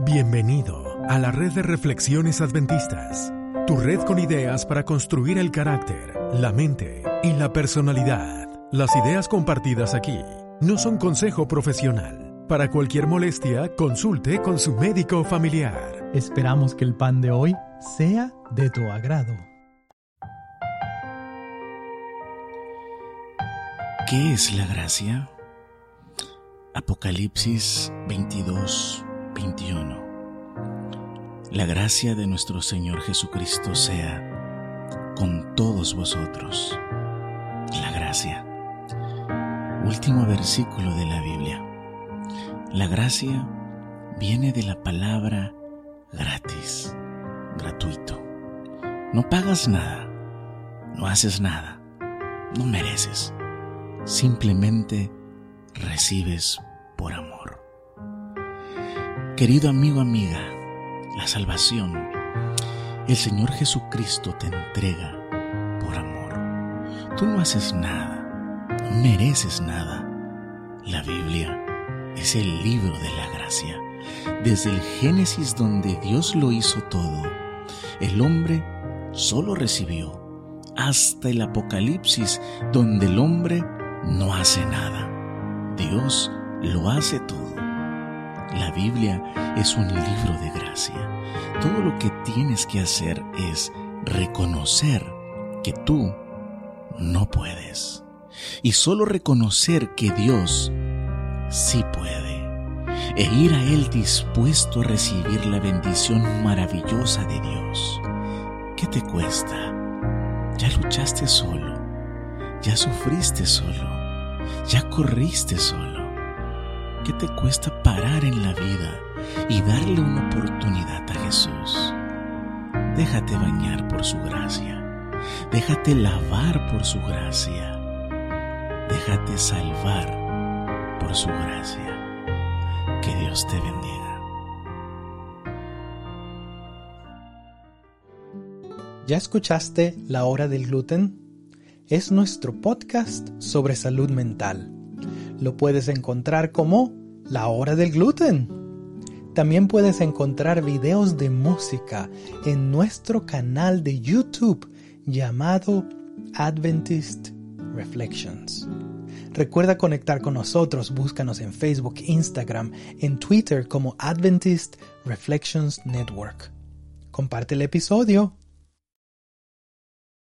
Bienvenido a la red de reflexiones adventistas, tu red con ideas para construir el carácter, la mente y la personalidad. Las ideas compartidas aquí no son consejo profesional. Para cualquier molestia, consulte con su médico familiar. Esperamos que el pan de hoy sea de tu agrado. ¿Qué es la gracia? Apocalipsis 22, 21. La gracia de nuestro Señor Jesucristo sea con todos vosotros. La gracia. Último versículo de la Biblia. La gracia viene de la palabra gratis, gratuito. No pagas nada, no haces nada, no mereces. Simplemente recibes por amor. Querido amigo, amiga, la salvación, el Señor Jesucristo te entrega por amor. Tú no haces nada, no mereces nada. La Biblia es el libro de la gracia. Desde el Génesis donde Dios lo hizo todo, el hombre solo recibió, hasta el Apocalipsis donde el hombre no hace nada. Dios lo hace todo. La Biblia es un libro de gracia. Todo lo que tienes que hacer es reconocer que tú no puedes. Y solo reconocer que Dios sí puede. E ir a Él dispuesto a recibir la bendición maravillosa de Dios. ¿Qué te cuesta? Ya luchaste solo. Ya sufriste solo. Ya corriste solo. ¿Qué te cuesta parar en la vida y darle una oportunidad a Jesús? Déjate bañar por su gracia. Déjate lavar por su gracia. Déjate salvar por su gracia. Que Dios te bendiga. ¿Ya escuchaste La Hora del Gluten? Es nuestro podcast sobre salud mental. Lo puedes encontrar como La Hora del Gluten. También puedes encontrar videos de música en nuestro canal de YouTube llamado Adventist Reflections. Recuerda conectar con nosotros, búscanos en Facebook, Instagram, en Twitter como Adventist Reflections Network. Comparte el episodio